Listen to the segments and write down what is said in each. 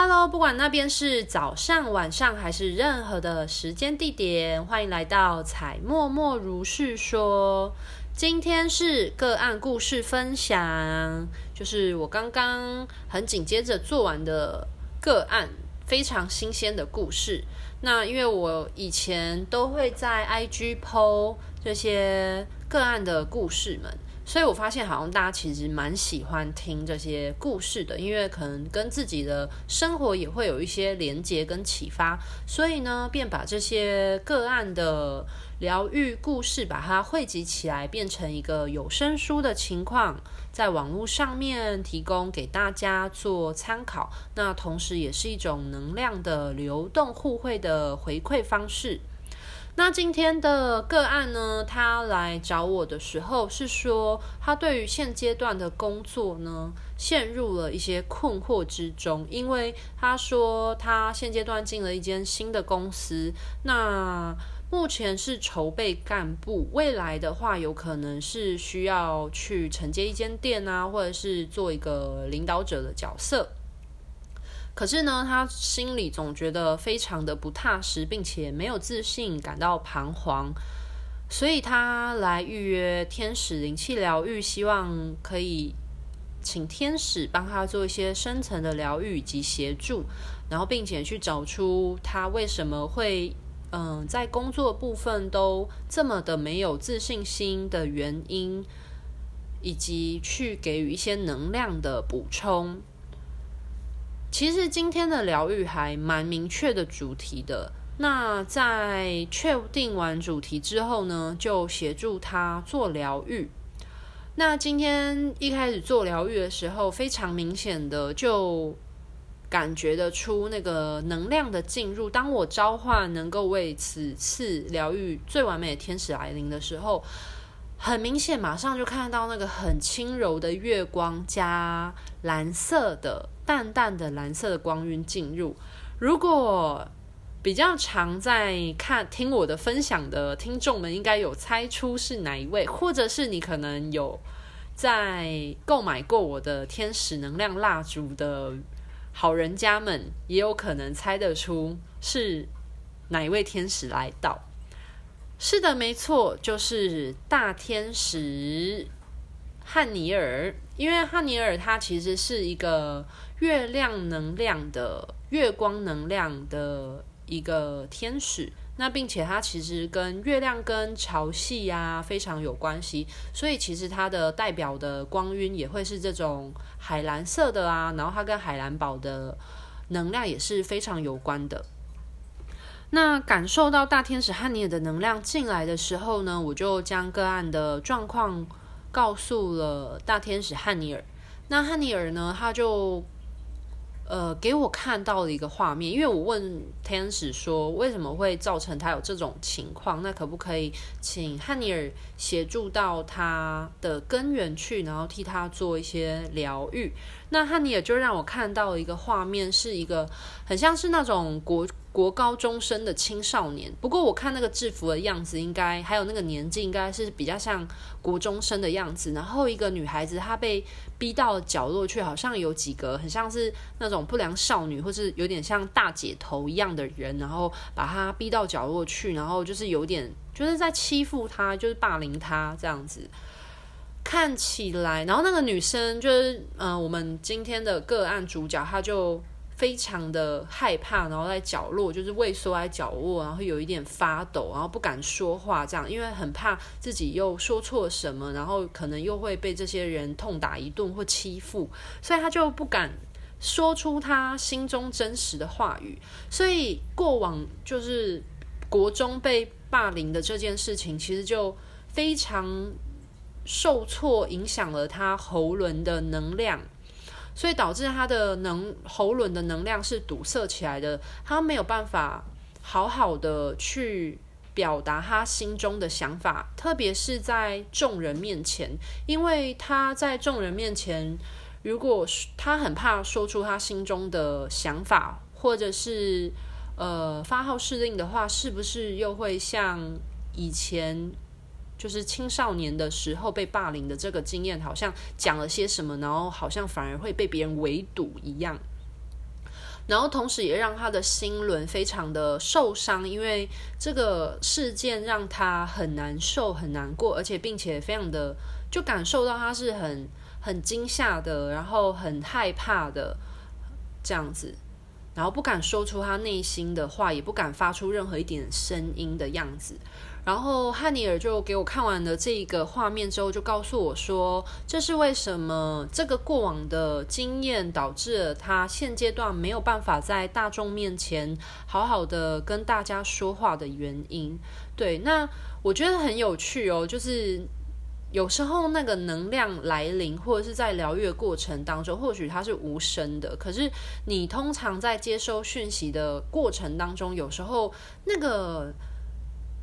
Hello，不管那边是早上、晚上还是任何的时间地点，欢迎来到采默默如是说。今天是个案故事分享，就是我刚刚很紧接着做完的个案，非常新鲜的故事。那因为我以前都会在 IG 剖这些个案的故事们。所以我发现，好像大家其实蛮喜欢听这些故事的，因为可能跟自己的生活也会有一些连结跟启发，所以呢，便把这些个案的疗愈故事，把它汇集起来，变成一个有声书的情况，在网络上面提供给大家做参考。那同时，也是一种能量的流动互惠的回馈方式。那今天的个案呢，他来找我的时候是说，他对于现阶段的工作呢，陷入了一些困惑之中，因为他说他现阶段进了一间新的公司，那目前是筹备干部，未来的话有可能是需要去承接一间店啊，或者是做一个领导者的角色。可是呢，他心里总觉得非常的不踏实，并且没有自信，感到彷徨，所以他来预约天使灵气疗愈，希望可以请天使帮他做一些深层的疗愈以及协助，然后并且去找出他为什么会嗯在工作部分都这么的没有自信心的原因，以及去给予一些能量的补充。其实今天的疗愈还蛮明确的主题的。那在确定完主题之后呢，就协助他做疗愈。那今天一开始做疗愈的时候，非常明显的就感觉得出那个能量的进入。当我召唤能够为此次疗愈最完美的天使来临的时候，很明显，马上就看到那个很轻柔的月光加蓝色的。淡淡的蓝色的光晕进入。如果比较常在看听我的分享的听众们，应该有猜出是哪一位，或者是你可能有在购买过我的天使能量蜡烛的好人家们，也有可能猜得出是哪一位天使来到。是的，没错，就是大天使汉尼尔。因为汉尼尔他其实是一个月亮能量的月光能量的一个天使，那并且他其实跟月亮跟潮汐啊非常有关系，所以其实他的代表的光晕也会是这种海蓝色的啊，然后他跟海蓝宝的能量也是非常有关的。那感受到大天使汉尼尔的能量进来的时候呢，我就将个案的状况。告诉了大天使汉尼尔，那汉尼尔呢，他就呃给我看到了一个画面，因为我问天使说为什么会造成他有这种情况，那可不可以请汉尼尔协助到他的根源去，然后替他做一些疗愈？那汉尼尔就让我看到了一个画面，是一个很像是那种国。国高中生的青少年，不过我看那个制服的样子，应该还有那个年纪，应该是比较像国中生的样子。然后一个女孩子，她被逼到角落去，好像有几个很像是那种不良少女，或是有点像大姐头一样的人，然后把她逼到角落去，然后就是有点就是在欺负她，就是霸凌她这样子。看起来，然后那个女生就是嗯、我们今天的个案主角，她就。非常的害怕，然后在角落就是畏缩在角落，然后有一点发抖，然后不敢说话，这样，因为很怕自己又说错什么，然后可能又会被这些人痛打一顿或欺负，所以他就不敢说出他心中真实的话语。所以过往就是国中被霸凌的这件事情，其实就非常受挫，影响了他喉轮的能量。所以导致他的能喉轮的能量是堵塞起来的，他没有办法好好的去表达他心中的想法，特别是在众人面前，因为他在众人面前，如果他很怕说出他心中的想法，或者是呃发号施令的话，是不是又会像以前？就是青少年的时候被霸凌的这个经验，好像讲了些什么，然后好像反而会被别人围堵一样。然后同时也让他的心轮非常的受伤，因为这个事件让他很难受、很难过，而且并且非常的就感受到他是很很惊吓的，然后很害怕的这样子。然后不敢说出他内心的话，也不敢发出任何一点声音的样子。然后汉尼尔就给我看完了这一个画面之后，就告诉我说，这是为什么这个过往的经验导致了他现阶段没有办法在大众面前好好的跟大家说话的原因。对，那我觉得很有趣哦，就是。有时候那个能量来临，或者是在疗愈的过程当中，或许它是无声的。可是你通常在接收讯息的过程当中，有时候那个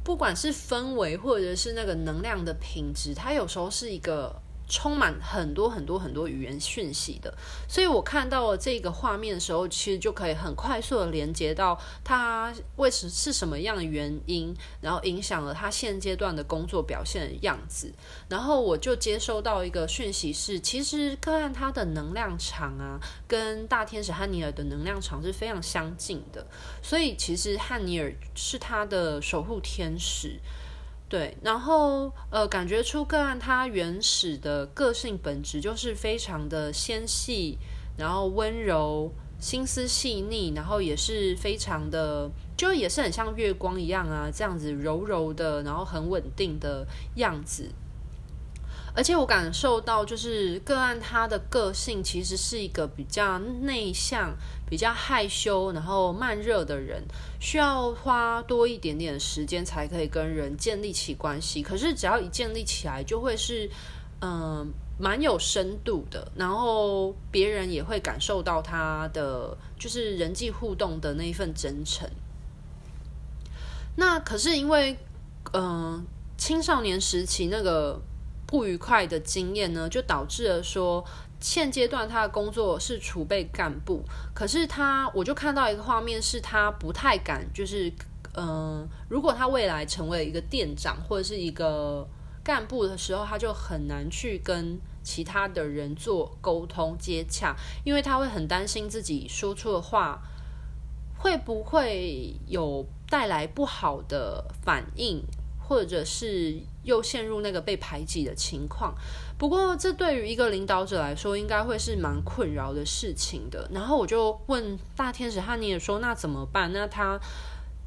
不管是氛围，或者是那个能量的品质，它有时候是一个。充满很多很多很多语言讯息的，所以我看到了这个画面的时候，其实就可以很快速的连接到他为什是什么样的原因，然后影响了他现阶段的工作表现的样子。然后我就接收到一个讯息是，其实个案他的能量场啊，跟大天使汉尼尔的能量场是非常相近的，所以其实汉尼尔是他的守护天使。对，然后呃，感觉出个案他原始的个性本质就是非常的纤细，然后温柔，心思细腻，然后也是非常的，就也是很像月光一样啊，这样子柔柔的，然后很稳定的样子。而且我感受到，就是个案他的个性其实是一个比较内向、比较害羞，然后慢热的人，需要花多一点点时间才可以跟人建立起关系。可是只要一建立起来，就会是嗯蛮有深度的，然后别人也会感受到他的就是人际互动的那一份真诚。那可是因为嗯青少年时期那个。不愉快的经验呢，就导致了说，现阶段他的工作是储备干部，可是他，我就看到一个画面，是他不太敢，就是，嗯、如果他未来成为一个店长或者是一个干部的时候，他就很难去跟其他的人做沟通接洽，因为他会很担心自己说出的话会不会有带来不好的反应。或者是又陷入那个被排挤的情况，不过这对于一个领导者来说，应该会是蛮困扰的事情的。然后我就问大天使汉尼尔说：“那怎么办？那他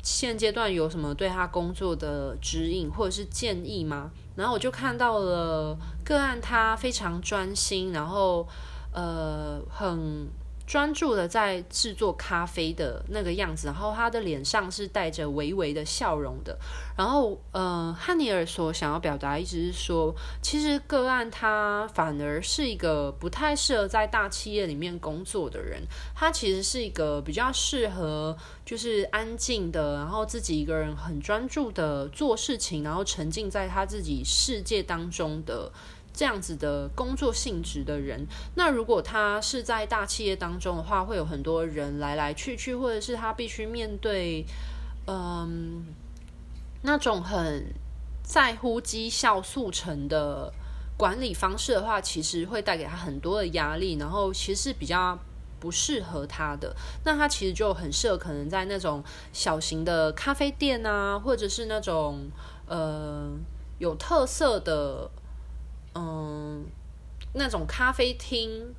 现阶段有什么对他工作的指引或者是建议吗？”然后我就看到了个案，他非常专心，然后呃很。专注的在制作咖啡的那个样子，然后他的脸上是带着微微的笑容的。然后，呃，汉尼尔所想要表达，意思是说，其实个案他反而是一个不太适合在大企业里面工作的人。他其实是一个比较适合就是安静的，然后自己一个人很专注的做事情，然后沉浸在他自己世界当中的。这样子的工作性质的人，那如果他是在大企业当中的话，会有很多人来来去去，或者是他必须面对，嗯，那种很在乎绩效速成的管理方式的话，其实会带给他很多的压力，然后其实是比较不适合他的。那他其实就很适合可能在那种小型的咖啡店啊，或者是那种呃有特色的。嗯，那种咖啡厅。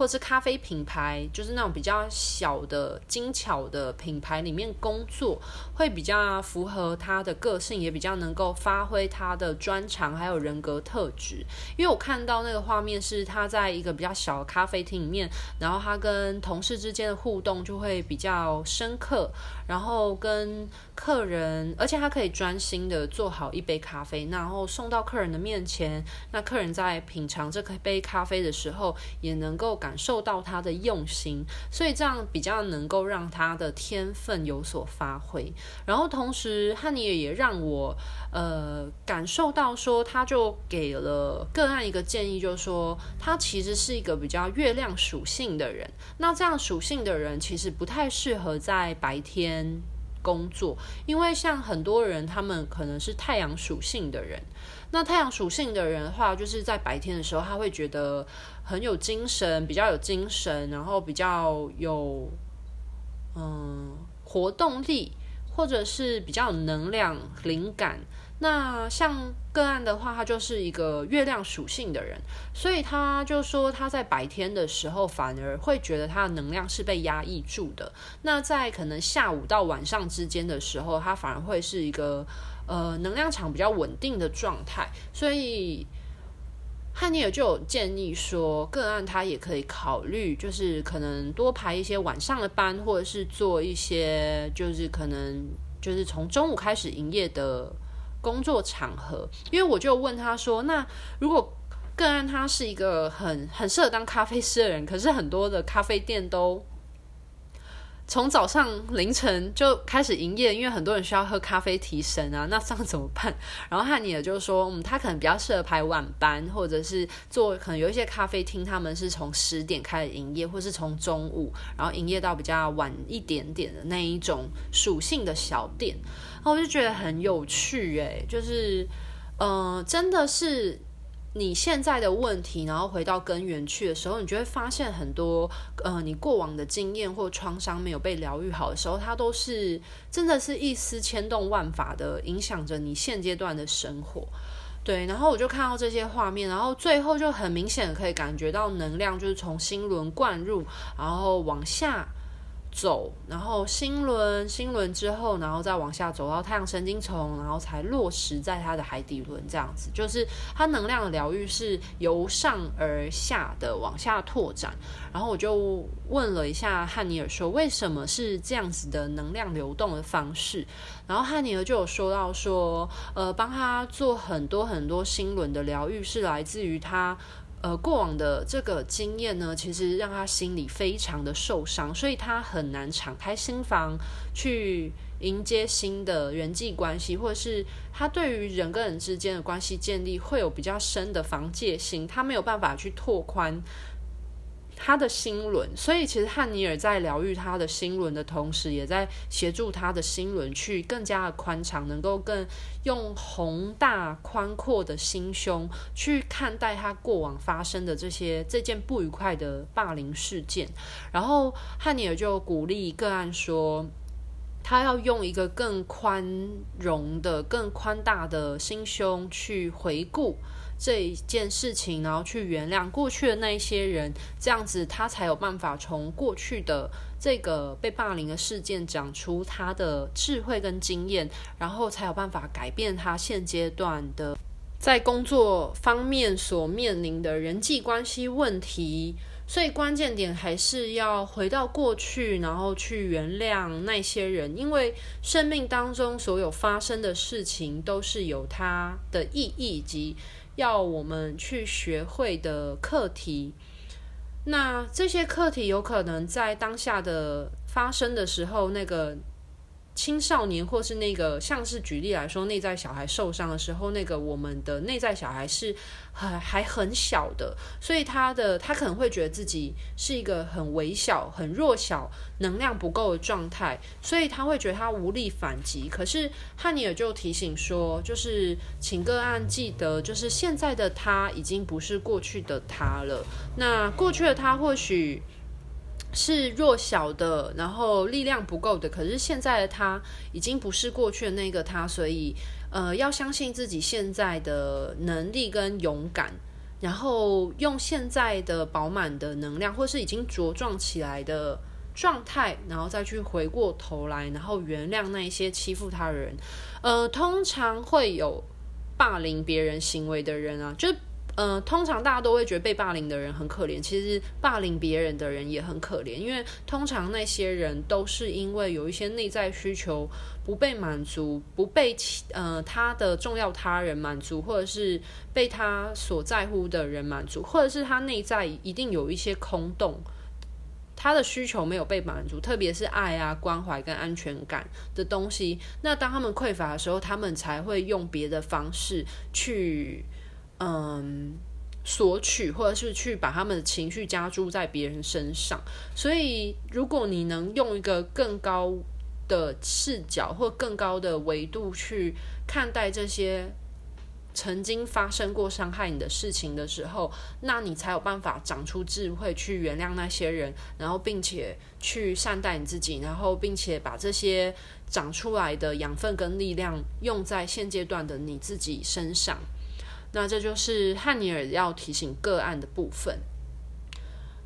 或是咖啡品牌，就是那种比较小的、精巧的品牌里面工作，会比较符合他的个性，也比较能够发挥他的专长还有人格特质。因为我看到那个画面是他在一个比较小的咖啡厅里面，然后他跟同事之间的互动就会比较深刻，然后跟客人，而且他可以专心的做好一杯咖啡，然后送到客人的面前。那客人在品尝这杯咖啡的时候，也能够感。感受到他的用心，所以这样比较能够让他的天分有所发挥。然后同时，汉尼尔也让我呃感受到说，他就给了个案一个建议，就是说他其实是一个比较月亮属性的人。那这样属性的人其实不太适合在白天工作，因为像很多人，他们可能是太阳属性的人。那太阳属性的人的话，就是在白天的时候，他会觉得很有精神，比较有精神，然后比较有嗯活动力，或者是比较有能量、灵感。那像个案的话，他就是一个月亮属性的人，所以他就说他在白天的时候反而会觉得他的能量是被压抑住的。那在可能下午到晚上之间的时候，他反而会是一个呃能量场比较稳定的状态。所以汉尼尔就有建议说，个案他也可以考虑，就是可能多排一些晚上的班，或者是做一些就是可能就是从中午开始营业的。工作场合，因为我就问他说：“那如果个案他是一个很很适合当咖啡师的人，可是很多的咖啡店都从早上凌晨就开始营业，因为很多人需要喝咖啡提神啊，那这样怎么办？”然后汉尼尔就说：“嗯，他可能比较适合排晚班，或者是做可能有一些咖啡厅，他们是从十点开始营业，或是从中午然后营业到比较晚一点点的那一种属性的小店。”然后我就觉得很有趣，诶，就是，嗯、真的是你现在的问题，然后回到根源去的时候，你就会发现很多，呃，你过往的经验或创伤没有被疗愈好的时候，它都是真的是一丝牵动万法的影响着你现阶段的生活。对，然后我就看到这些画面，然后最后就很明显的可以感觉到能量就是从心轮灌入，然后往下。走，然后心轮，心轮之后，然后再往下走到太阳神经丛，然后才落实在它的海底轮，这样子，就是它能量的疗愈是由上而下的往下拓展。然后我就问了一下汉尼尔说，为什么是这样子的能量流动的方式？然后汉尼尔就有说到说，呃，帮他做很多很多心轮的疗愈，是来自于他。呃，过往的这个经验呢，其实让他心里非常的受伤，所以他很难敞开心房去迎接新的人际关系，或者是他对于人跟人之间的关系建立会有比较深的防戒心，他没有办法去拓宽。他的心轮，所以其实汉尼尔在疗愈他的心轮的同时，也在协助他的心轮去更加的宽敞，能够更用宏大宽阔的心胸去看待他过往发生的这些这件不愉快的霸凌事件。然后汉尼尔就鼓励个案说，他要用一个更宽容的、更宽大的心胸去回顾。这一件事情，然后去原谅过去的那一些人，这样子他才有办法从过去的这个被霸凌的事件讲出他的智慧跟经验，然后才有办法改变他现阶段的在工作方面所面临的人际关系问题。所以关键点还是要回到过去，然后去原谅那些人，因为生命当中所有发生的事情都是有它的意义及。要我们去学会的课题，那这些课题有可能在当下的发生的时候，那个。青少年，或是那个，像是举例来说，内在小孩受伤的时候，那个我们的内在小孩是还还很小的，所以他的他可能会觉得自己是一个很微小、很弱小、能量不够的状态，所以他会觉得他无力反击。可是汉尼尔就提醒说，就是请个案记得，就是现在的他已经不是过去的他了。那过去的他或许。是弱小的，然后力量不够的。可是现在的他已经不是过去的那个他，所以呃，要相信自己现在的能力跟勇敢，然后用现在的饱满的能量，或是已经茁壮起来的状态，然后再去回过头来，然后原谅那一些欺负他的人。呃，通常会有霸凌别人行为的人啊，就。呃，通常大家都会觉得被霸凌的人很可怜，其实霸凌别人的人也很可怜，因为通常那些人都是因为有一些内在需求不被满足，不被呃他的重要他人满足，或者是被他所在乎的人满足，或者是他内在一定有一些空洞，他的需求没有被满足，特别是爱啊、关怀跟安全感的东西。那当他们匮乏的时候，他们才会用别的方式去。嗯，索取或者是去把他们的情绪加注在别人身上，所以如果你能用一个更高的视角或更高的维度去看待这些曾经发生过伤害你的事情的时候，那你才有办法长出智慧去原谅那些人，然后并且去善待你自己，然后并且把这些长出来的养分跟力量用在现阶段的你自己身上。那这就是汉尼尔要提醒个案的部分。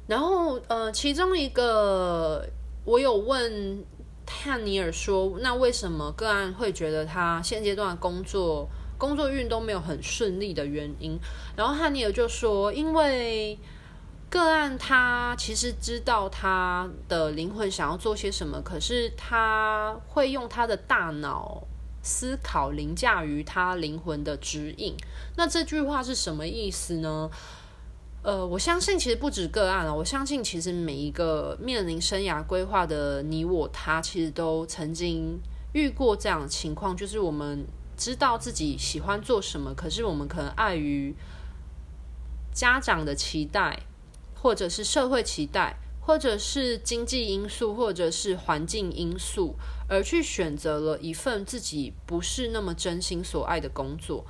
然后，呃，其中一个我有问汉尼尔说，那为什么个案会觉得他现阶段工作工作运都没有很顺利的原因？然后汉尼尔就说，因为个案他其实知道他的灵魂想要做些什么，可是他会用他的大脑思考凌驾于他灵魂的指引。那这句话是什么意思呢？呃，我相信其实不止个案了，我相信其实每一个面临生涯规划的你我他，其实都曾经遇过这样的情况，就是我们知道自己喜欢做什么，可是我们可能碍于家长的期待，或者是社会期待，或者是经济因素，或者是环境因素，而去选择了一份自己不是那么真心所爱的工作。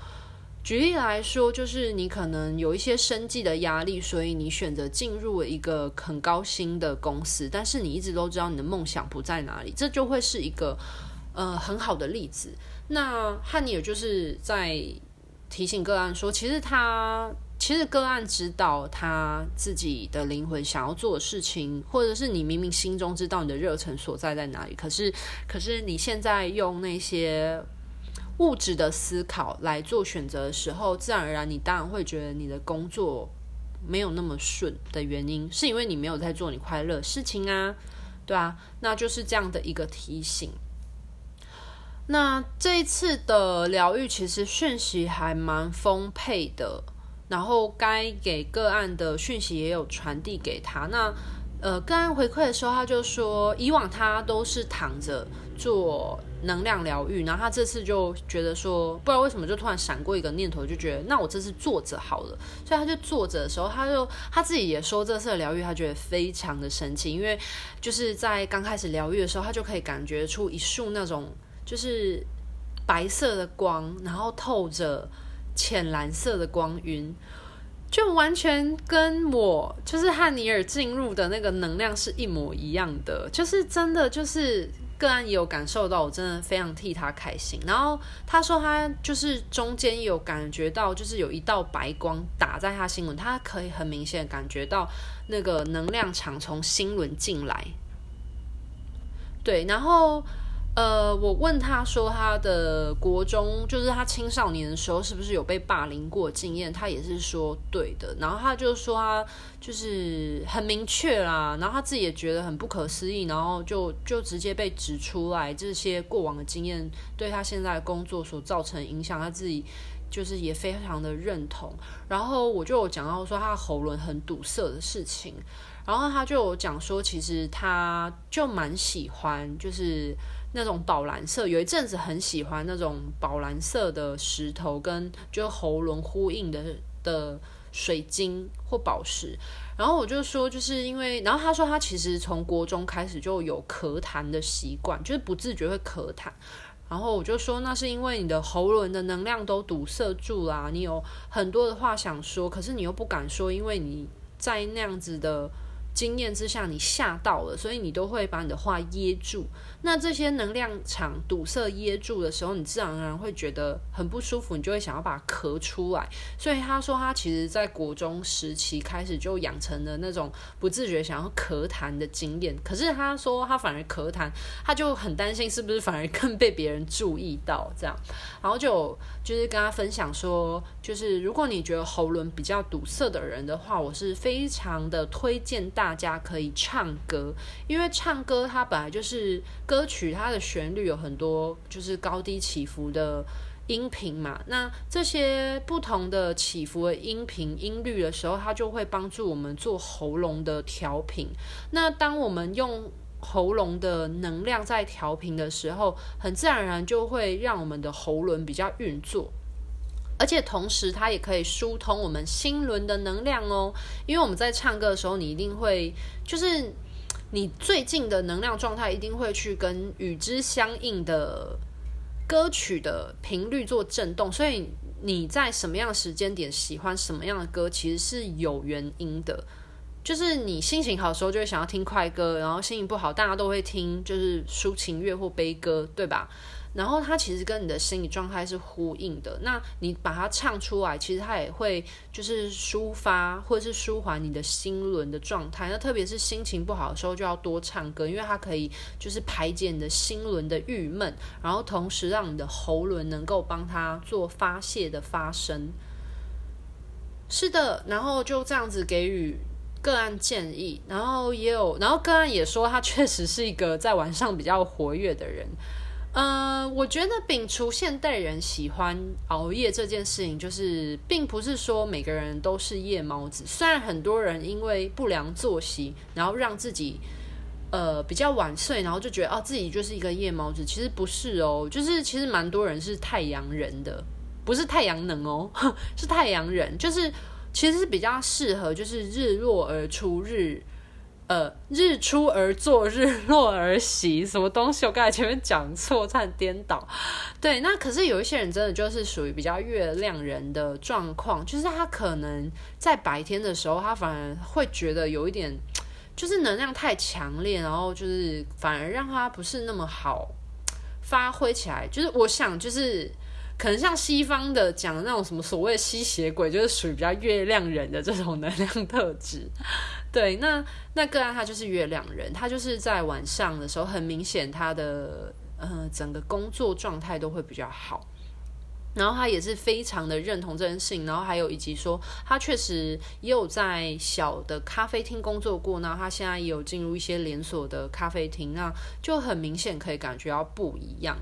举例来说，就是你可能有一些生计的压力，所以你选择进入了一个很高薪的公司，但是你一直都知道你的梦想不在哪里，这就会是一个呃很好的例子。那汉尼尔就是在提醒个案说，其实他其实个案知道他自己的灵魂想要做的事情，或者是你明明心中知道你的热忱所在在哪里，可是可是你现在用那些。物质的思考来做选择的时候，自然而然，你当然会觉得你的工作没有那么顺的原因，是因为你没有在做你快乐的事情啊，对啊，那就是这样的一个提醒。那这一次的疗愈其实讯息还蛮丰沛的，然后该给个案的讯息也有传递给他。那呃，个案回馈的时候，他就说，以往他都是躺着做能量疗愈，然后他这次就觉得说，不知道为什么就突然闪过一个念头，就觉得那我这次坐着好了，所以他就坐着的时候，他就他自己也说这次的疗愈他觉得非常的神奇，因为就是在刚开始疗愈的时候，他就可以感觉出一束那种就是白色的光，然后透着浅蓝色的光晕，就完全跟我就是汉尼尔进入的那个能量是一模一样的，就是真的就是。个案也有感受到，我真的非常替他开心。然后他说，他就是中间有感觉到，就是有一道白光打在他心轮，他可以很明显感觉到那个能量场从心轮进来。对，然后。呃，我问他说，他的国中就是他青少年的时候，是不是有被霸凌过经验？他也是说对的。然后他就说他就是很明确啦，然后他自己也觉得很不可思议，然后就就直接被指出来这些过往的经验对他现在的工作所造成影响，他自己就是也非常的认同。然后我就有讲到说他喉咙很堵塞的事情，然后他就讲说，其实他就蛮喜欢就是。那种宝蓝色，有一阵子很喜欢那种宝蓝色的石头，跟就喉咙呼应的的水晶或宝石。然后我就说，就是因为，然后他说他其实从国中开始就有咳痰的习惯，就是不自觉会咳痰。然后我就说，那是因为你的喉咙的能量都堵塞住啦，你有很多的话想说，可是你又不敢说，因为你在那样子的。经验之下，你吓到了，所以你都会把你的话噎住。那这些能量场堵塞噎住的时候，你自然而然会觉得很不舒服，你就会想要把它咳出来。所以他说，他其实在国中时期开始就养成了那种不自觉想要咳痰的经验。可是他说，他反而咳痰，他就很担心是不是反而更被别人注意到这样。然后就就是跟他分享说，就是如果你觉得喉咙比较堵塞的人的话，我是非常的推荐大。大家可以唱歌，因为唱歌它本来就是歌曲，它的旋律有很多就是高低起伏的音频嘛。那这些不同的起伏的音频音律的时候，它就会帮助我们做喉咙的调频。那当我们用喉咙的能量在调频的时候，很自然而然就会让我们的喉轮比较运作。而且同时，它也可以疏通我们心轮的能量哦。因为我们在唱歌的时候，你一定会，就是你最近的能量状态一定会去跟与之相应的歌曲的频率做震动，所以你在什么样的时间点喜欢什么样的歌，其实是有原因的。就是你心情好的时候就会想要听快歌，然后心情不好大家都会听就是抒情乐或悲歌，对吧？然后它其实跟你的心理状态是呼应的。那你把它唱出来，其实它也会就是抒发或者是舒缓你的心轮的状态。那特别是心情不好的时候，就要多唱歌，因为它可以就是排解你的心轮的郁闷，然后同时让你的喉轮能够帮它做发泄的发声。是的，然后就这样子给予。个案建议，然后也有，然后个案也说他确实是一个在晚上比较活跃的人。呃，我觉得摒除现代人喜欢熬夜这件事情，就是并不是说每个人都是夜猫子。虽然很多人因为不良作息，然后让自己呃比较晚睡，然后就觉得哦自己就是一个夜猫子，其实不是哦，就是其实蛮多人是太阳人的，不是太阳能哦，是太阳人，就是。其实是比较适合，就是日落而出日，呃，日出而作，日落而息，什么东西？我刚才前面讲错，差点颠倒。对，那可是有一些人真的就是属于比较月亮人的状况，就是他可能在白天的时候，他反而会觉得有一点，就是能量太强烈，然后就是反而让他不是那么好发挥起来。就是我想，就是。可能像西方的讲的那种什么所谓吸血鬼，就是属于比较月亮人的这种能量特质。对，那那个案他就是月亮人，他就是在晚上的时候，很明显他的呃整个工作状态都会比较好。然后他也是非常的认同这件事情，然后还有以及说他确实也有在小的咖啡厅工作过，那他现在也有进入一些连锁的咖啡厅，那就很明显可以感觉到不一样。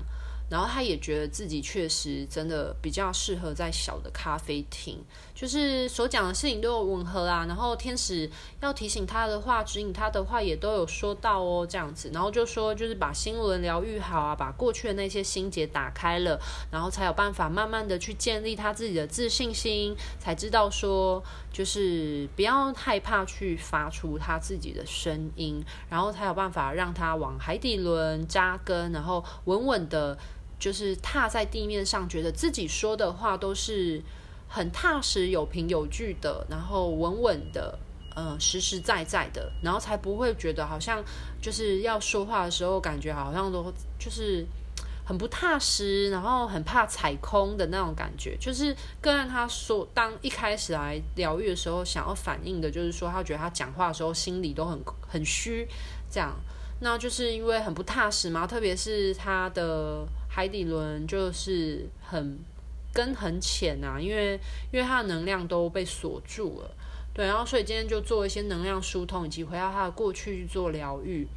然后他也觉得自己确实真的比较适合在小的咖啡厅，就是所讲的事情都有吻合啊。然后天使要提醒他的话、指引他的话也都有说到哦，这样子。然后就说就是把心轮疗愈好啊，把过去的那些心结打开了，然后才有办法慢慢的去建立他自己的自信心，才知道说就是不要害怕去发出他自己的声音，然后才有办法让他往海底轮扎根，然后稳稳的。就是踏在地面上，觉得自己说的话都是很踏实、有凭有据的，然后稳稳的，嗯，实实在在的，然后才不会觉得好像就是要说话的时候，感觉好像都就是很不踏实，然后很怕踩空的那种感觉。就是个案他说，当一开始来疗愈的时候，想要反映的就是说，他觉得他讲话的时候心里都很很虚，这样，那就是因为很不踏实嘛，特别是他的。海底轮就是很根很浅啊，因为因为它的能量都被锁住了，对，然后所以今天就做一些能量疏通，以及回到他的过去去做疗愈。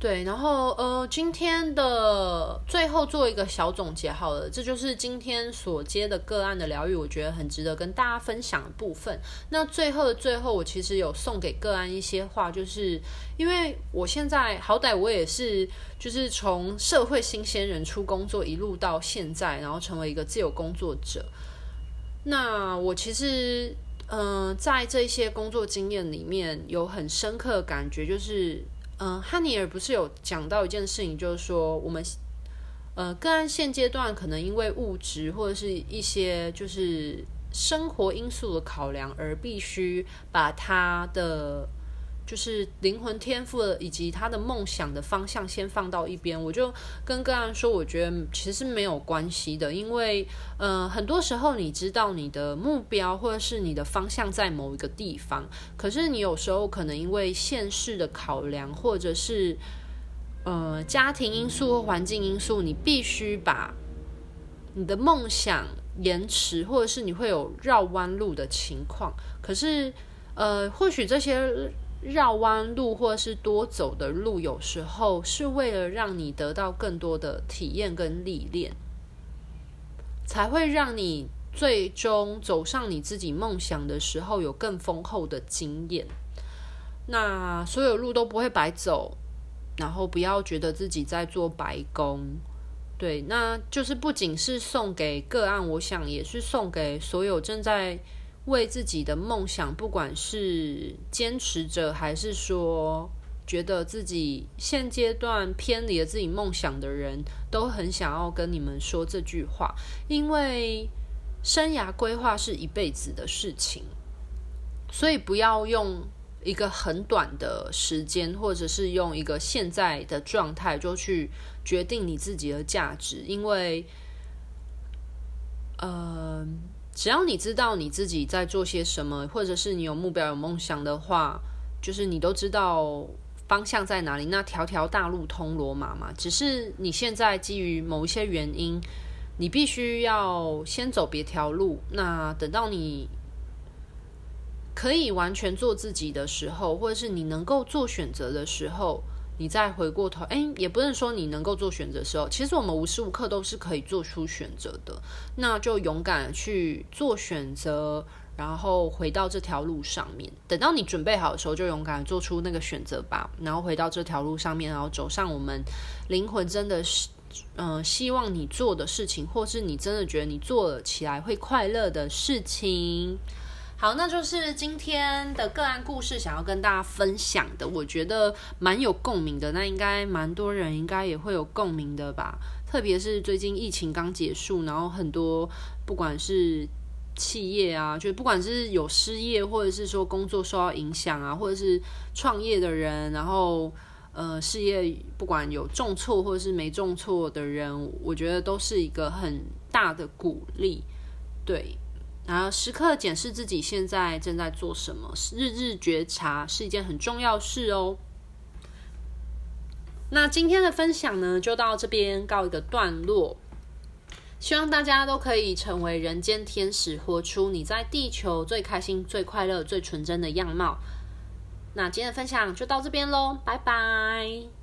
对，然后呃，今天的最后做一个小总结好了，这就是今天所接的个案的疗愈，我觉得很值得跟大家分享的部分。那最后的最后，我其实有送给个案一些话，就是因为我现在好歹我也是，就是从社会新鲜人出工作一路到现在，然后成为一个自由工作者。那我其实嗯、在这些工作经验里面有很深刻的感觉，就是。嗯，汉尼尔不是有讲到一件事情，就是说我们，呃，个案现阶段可能因为物质或者是一些就是生活因素的考量，而必须把他的。就是灵魂天赋以及他的梦想的方向先放到一边，我就跟个案说，我觉得其实没有关系的，因为，呃，很多时候你知道你的目标或者是你的方向在某一个地方，可是你有时候可能因为现实的考量，或者是呃家庭因素或环境因素，你必须把你的梦想延迟，或者是你会有绕弯路的情况。可是，呃，或许这些。绕弯路或是多走的路，有时候是为了让你得到更多的体验跟历练，才会让你最终走上你自己梦想的时候有更丰厚的经验。那所有路都不会白走，然后不要觉得自己在做白工。对，那就是不仅是送给个案，我想也是送给所有正在。为自己的梦想，不管是坚持着，还是说觉得自己现阶段偏离了自己梦想的人，都很想要跟你们说这句话。因为生涯规划是一辈子的事情，所以不要用一个很短的时间，或者是用一个现在的状态就去决定你自己的价值，因为，呃，只要你知道你自己在做些什么，或者是你有目标、有梦想的话，就是你都知道方向在哪里。那条条大路通罗马嘛，只是你现在基于某一些原因。你必须要先走别条路，那等到你可以完全做自己的时候，或者是你能够做选择的时候，你再回过头，哎，也不是说你能够做选择的时候，其实我们无时无刻都是可以做出选择的，那就勇敢去做选择，然后回到这条路上面。等到你准备好的时候，就勇敢做出那个选择吧，然后回到这条路上面，然后走上我们灵魂真的是。嗯、希望你做的事情，或是你真的觉得你做了起来会快乐的事情。好，那就是今天的个案故事，想要跟大家分享的，我觉得蛮有共鸣的。那应该蛮多人应该也会有共鸣的吧？特别是最近疫情刚结束，然后很多不管是企业啊，就不管是有失业，或者是说工作受到影响啊，或者是创业的人，然后。呃，事业不管有重挫或者是没重挫的人，我觉得都是一个很大的鼓励。对，然后时刻检视自己现在正在做什么，日日觉察是一件很重要事哦。那今天的分享呢，就到这边告一个段落。希望大家都可以成为人间天使，活出你在地球最开心、最快乐、最纯真的样貌。那今天的分享就到这边喽，拜拜。